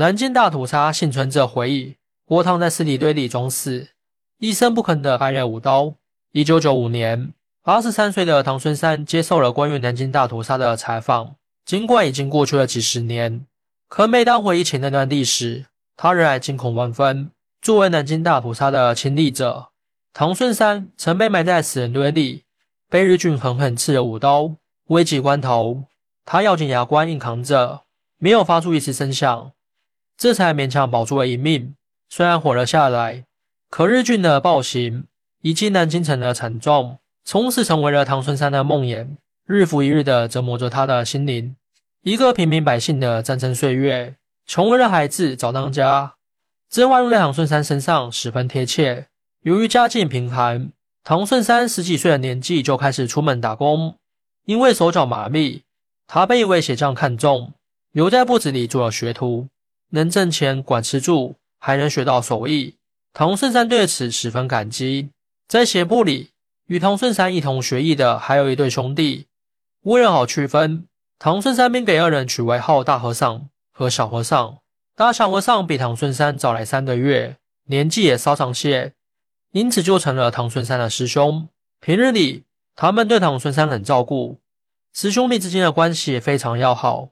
南京大屠杀幸存者回忆：我躺在尸体堆里装死，一声不吭的挨了五刀。一九九五年，八十三岁的唐孙山接受了关于南京大屠杀的采访。尽管已经过去了几十年，可每当回忆起那段历史，他仍然惊恐万分。作为南京大屠杀的亲历者，唐顺山曾被埋在死人堆里，被日军狠狠刺了五刀。危急关头，他咬紧牙关硬扛着，没有发出一丝声响。这才勉强保住了一命，虽然活了下来，可日军的暴行以及南京城的惨状，从此成为了唐孙山的梦魇，日复一日的折磨着他的心灵。一个平民百姓的战争岁月，穷人的孩子早当家，这话用在唐顺山身上十分贴切。由于家境贫寒，唐顺山十几岁的年纪就开始出门打工，因为手脚麻利，他被一位鞋匠看中，留在部子里做了学徒。能挣钱管吃住，还能学到手艺，唐顺山对此十分感激。在鞋铺里，与唐顺山一同学艺的还有一对兄弟。为了好区分，唐顺山便给二人取外号“大和尚”和“小和尚”。大小和尚比唐顺山早来三个月，年纪也稍长些，因此就成了唐顺山的师兄。平日里，他们对唐顺山很照顾，师兄弟之间的关系也非常要好，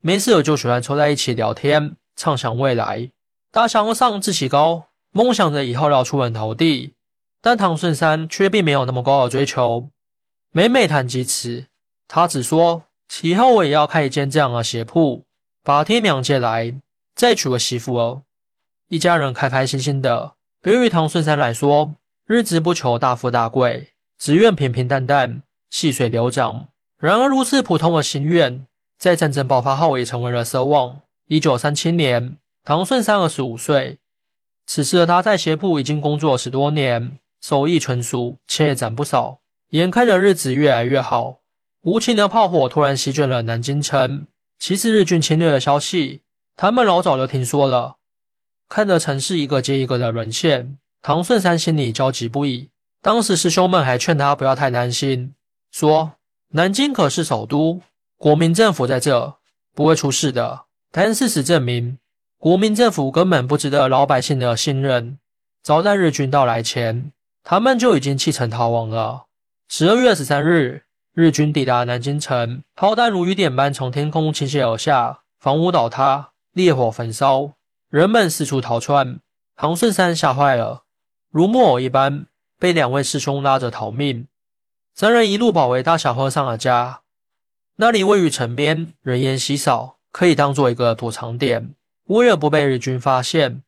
没事就喜欢凑在一起聊天。畅想未来，大小和尚志气高，梦想着以后要出人头地。但唐顺山却并没有那么高的追求。每每谈及此，他只说：“以后我也要开一间这样的鞋铺，把天娘接来，再娶个媳妇哦。”一家人开开心心的。对于唐顺山来说，日子不求大富大贵，只愿平平淡淡，细水流长。然而，如此普通的心愿，在战争爆发后也成为了奢望。一九三七年，唐顺山二十五岁。此时的他在鞋铺已经工作十多年，手艺纯熟，钱也攒不少。眼看着日子越来越好，无情的炮火突然席卷了南京城。其实日军侵略的消息，他们老早就听说了。看着城市一个接一个的沦陷，唐顺山心里焦急不已。当时师兄们还劝他不要太担心，说南京可是首都，国民政府在这，不会出事的。但事实证明，国民政府根本不值得老百姓的信任。早在日军到来前，他们就已经弃城逃亡了。十二月二十三日，日军抵达南京城，炮弹如雨点般从天空倾泻而下，房屋倒塌，烈火焚烧，人们四处逃窜。唐顺山吓坏了，如木偶一般被两位师兄拉着逃命。三人一路保卫大小和尚的家，那里位于城边，人烟稀少。可以当做一个躲藏点，为了不被日军发现，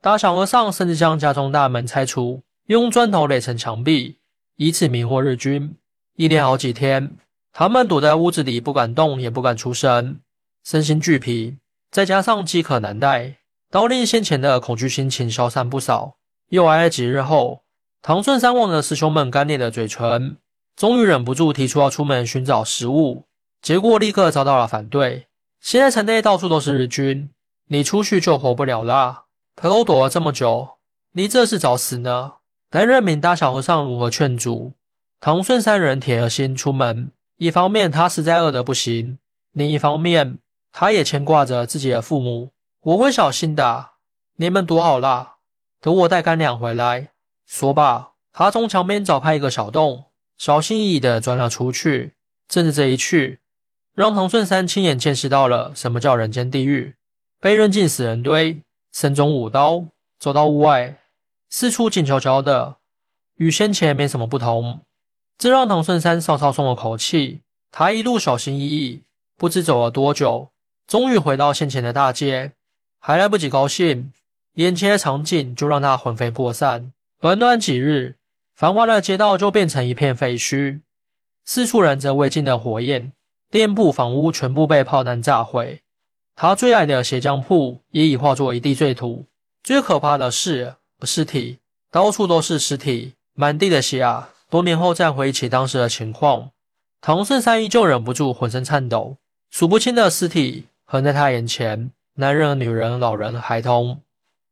打小和尚甚至将家中大门拆除，用砖头垒成墙壁，以此迷惑日军。一连好几天，他们躲在屋子里，不敢动，也不敢出声，身心俱疲，再加上饥渴难耐，都令先前的恐惧心情消散不少。又挨了几日后，唐顺山望着师兄们干裂的嘴唇，终于忍不住提出要出门寻找食物，结果立刻遭到了反对。现在城内到处都是日军，你出去就活不了了。可都躲了这么久，你这是找死呢？但任凭大小和尚如何劝阻，唐顺三人铁了心出门。一方面他实在饿得不行，另一方面他也牵挂着自己的父母。我会小心的，你们躲好啦，等我带干粮回来。说罢，他从墙边找开一个小洞，小心翼翼地钻了出去。正是这一去。让唐顺山亲眼见识到了什么叫人间地狱，被扔进死人堆，身中五刀，走到屋外，四处静悄悄的，与先前没什么不同。这让唐顺山稍稍松了口气。他一路小心翼翼，不知走了多久，终于回到先前的大街，还来不及高兴，眼前的场景就让他魂飞魄散。短短几日，繁华的街道就变成一片废墟，四处燃着未尽的火焰。店铺、房屋全部被炮弹炸毁，他最爱的鞋匠铺也已化作一地碎土。最可怕的是，尸体到处都是尸体，满地的血啊！多年后再回忆起当时的情况，唐顺山依旧忍不住浑身颤抖。数不清的尸体横在他眼前，男人、女人、老人、孩童，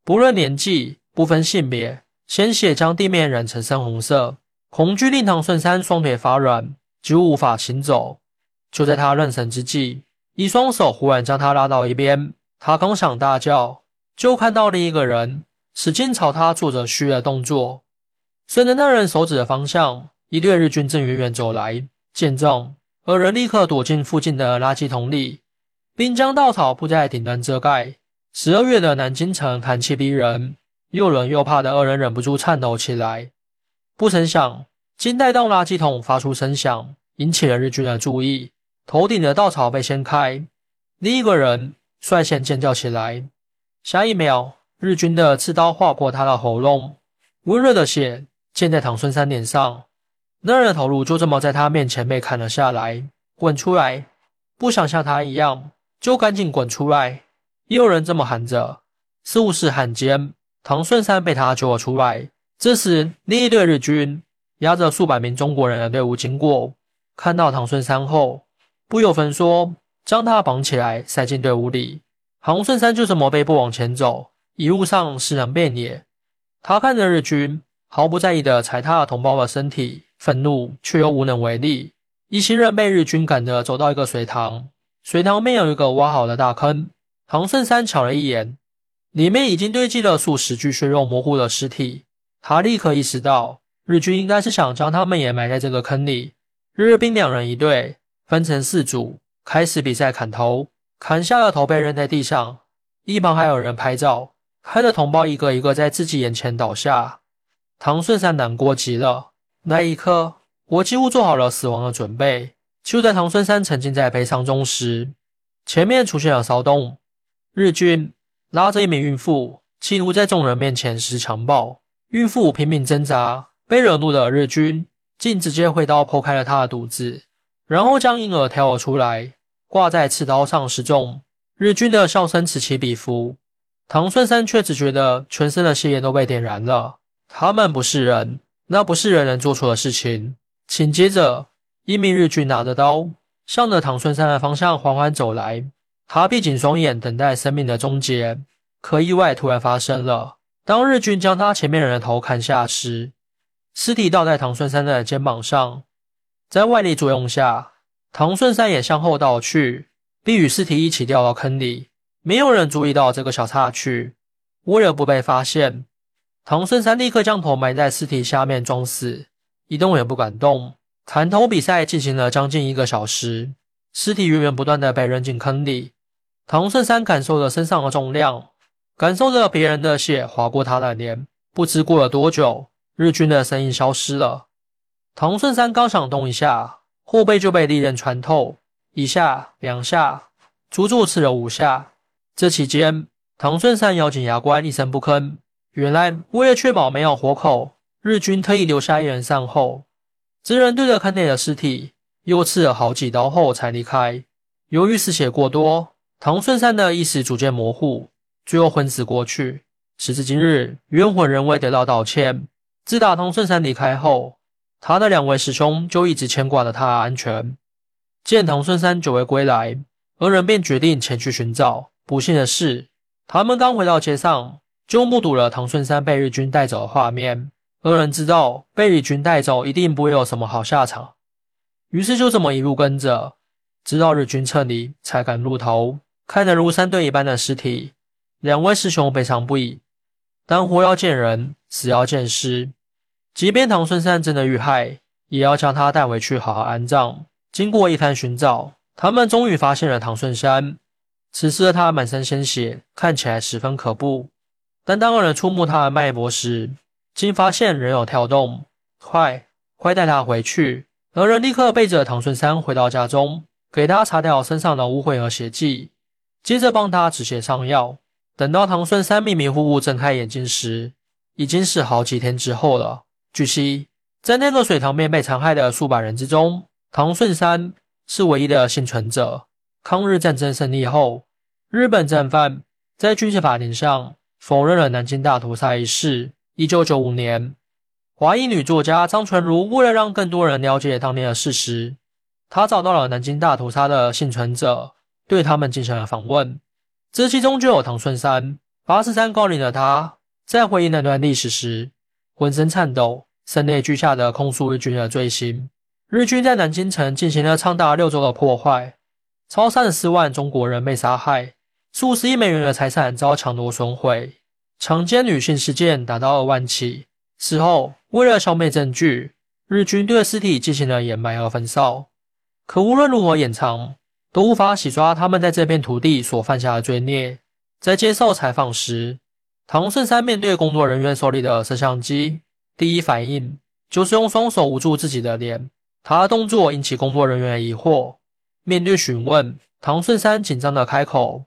不论年纪，不分性别，鲜血将地面染成深红色。恐惧令唐顺山双腿发软，几乎无法行走。就在他愣神之际，一双手忽然将他拉到一边，他刚想大叫，就看到另一个人使劲朝他做着虚的动作。顺着那人手指的方向，一队日军正远远走来。见状，二人立刻躲进附近的垃圾桶里，并将稻草铺在顶端遮盖。十二月的南京城寒气逼人，又冷又怕的二人忍不住颤抖起来。不曾想，金带动垃圾桶发出声响，引起了日军的注意。头顶的稻草被掀开，另一个人率先尖叫起来。下一秒，日军的刺刀划破他的喉咙，温热的血溅在唐孙山脸上。那人的头颅就这么在他面前被砍了下来。滚出来！不想像他一样，就赶紧滚出来！也有人这么喊着。似乎是汉奸，唐顺山被他救了出来。这时，另一队日军押着数百名中国人的队伍经过，看到唐顺山后，不由分说将他绑起来，塞进队伍里。唐顺山就这么被迫往前走，一路上尸人遍野。他看着日军毫不在意的踩踏同胞的身体，愤怒却又无能为力。一行人被日军赶着走到一个水塘，水塘边有一个挖好的大坑。唐顺山瞧了一眼，里面已经堆积了数十具血肉模糊的尸体。他立刻意识到，日军应该是想将他们也埋在这个坑里。日兵两人一队，分成四组，开始比赛砍头。砍下的头被扔在地上，一旁还有人拍照，看着同胞一个一个在自己眼前倒下。唐顺山难过极了。那一刻，我几乎做好了死亡的准备。就在唐顺山沉浸在悲伤中时，前面出现了骚动。日军拉着一名孕妇，企图在众人面前实施强暴。孕妇拼命挣扎，被惹怒的日军竟直接挥刀剖开了她的肚子，然后将婴儿挑了出来，挂在刺刀上示众。日军的笑声此起彼伏，唐顺山却只觉得全身的血液都被点燃了。他们不是人，那不是人能做出的事情。紧接着，一名日军拿着刀，向着唐顺山的方向缓缓走来。他闭紧双眼，等待生命的终结。可意外突然发生了。当日军将他前面人的头砍下时，尸体倒在唐顺山的肩膀上。在外力作用下，唐顺山也向后倒去，并与尸体一起掉到坑里。没有人注意到这个小插曲。为了不被发现，唐顺山立刻将头埋在尸体下面装死，一动也不敢动。砍头比赛进行了将近一个小时，尸体源源不断的被扔进坑里。唐顺山感受着身上的重量，感受着别人的血划过他的脸。不知过了多久，日军的身影消失了。唐顺山刚想动一下，后背就被利刃穿透，一下、两下，足足刺了五下。这期间，唐顺山咬紧牙关，一声不吭。原来，为了确保没有活口，日军特意留下一人善后。这人对着坑内的尸体又刺了好几刀后才离开。由于失血过多。唐顺山的意识逐渐模糊，最后昏死过去。时至今日，冤魂仍未得到道歉。自打唐顺山离开后，他的两位师兄就一直牵挂着他的安全。见唐顺山久未归来，二人便决定前去寻找。不幸的是，他们刚回到街上，就目睹了唐顺山被日军带走的画面。二人知道被日军带走一定不会有什么好下场，于是就这么一路跟着，直到日军撤离，才敢露头。看着如山堆一般的尸体，两位师兄悲伤不已。但活要见人，死要见尸。即便唐顺山真的遇害，也要将他带回去好好安葬。经过一番寻找，他们终于发现了唐顺山。此时的他满身鲜血，看起来十分可怖。但当二人触摸他的脉搏时，竟发现仍有跳动。快，快带他回去！二人立刻背着唐顺山回到家中，给他擦掉身上的污秽和血迹。接着帮他止血上药。等到唐顺山迷迷糊糊睁开眼睛时，已经是好几天之后了。据悉，在那个水塘边被残害的数百人之中，唐顺山是唯一的幸存者。抗日战争胜利后，日本战犯在军事法庭上否认了南京大屠杀一事。一九九五年，华裔女作家张纯如为了让更多人了解当年的事实，她找到了南京大屠杀的幸存者。对他们进行了访问，这其中就有唐顺山。八十三高龄的他，在回忆那段历史时，浑身颤抖，声泪俱下的控诉日军的罪行。日军在南京城进行了长达六周的破坏，超三十四万中国人被杀害，数十亿美元的财产遭抢夺损毁，强奸女性事件达到二万起。事后，为了消灭证据，日军对尸体进行了掩埋和焚烧。可无论如何掩藏，都无法洗刷他们在这片土地所犯下的罪孽。在接受采访时，唐顺山面对工作人员手里的摄像机，第一反应就是用双手捂住自己的脸。他的动作引起工作人员疑惑。面对询问，唐顺山紧张地开口：“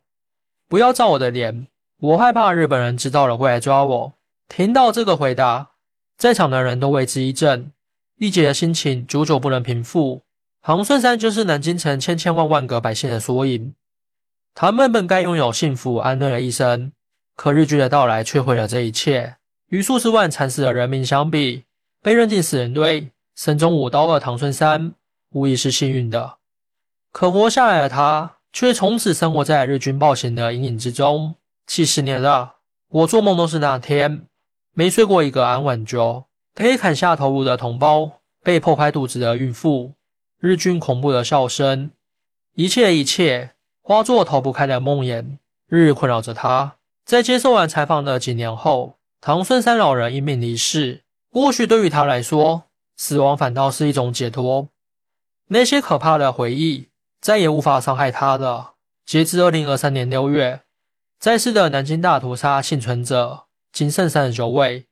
不要照我的脸，我害怕日本人知道了会来抓我。”听到这个回答，在场的人都为之一振，丽姐的心情久久不能平复。唐顺山就是南京城千千万万个百姓的缩影，他们本该拥有幸福安乐的一生，可日军的到来却毁了这一切。与数十万惨死的人民相比，被扔进死人堆、身中五刀的唐顺山无疑是幸运的。可活下来的他，却从此生活在日军暴行的阴影之中。七十年了，我做梦都是那天，没睡过一个安稳觉。被砍下头颅的同胞，被破开肚子的孕妇。日军恐怖的笑声，一切一切化作逃不开的梦魇，日日困扰着他。在接受完采访的几年后，唐顺山老人因病离世。或许对于他来说，死亡反倒是一种解脱。那些可怕的回忆再也无法伤害他了。截至二零二三年六月，在世的南京大屠杀幸存者仅剩三十九位，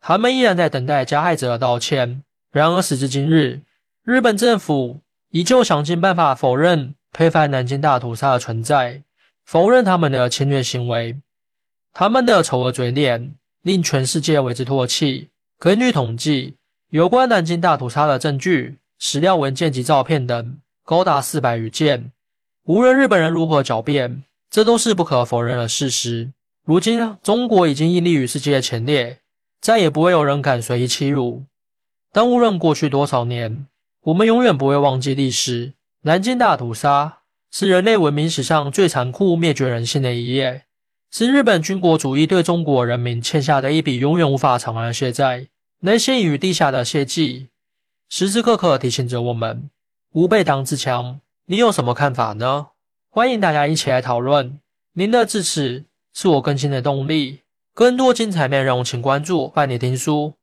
他们依然在等待加害者的道歉。然而时至今日，日本政府依旧想尽办法否认、推翻南京大屠杀的存在，否认他们的侵略行为。他们的丑恶嘴脸令全世界为之唾弃。根据统计，有关南京大屠杀的证据、史料文件及照片等高达四百余件。无论日本人如何狡辩，这都是不可否认的事实。如今，中国已经屹立于世界前列，再也不会有人敢随意欺辱。但无论过去多少年，我们永远不会忘记历史。南京大屠杀是人类文明史上最残酷、灭绝人性的一页，是日本军国主义对中国人民欠下的一笔永远无法偿还的血债。那些隐于地下的血迹，时时刻刻提醒着我们：吾辈当自强。你有什么看法呢？欢迎大家一起来讨论。您的支持是我更新的动力。更多精彩内容，请关注伴你听书。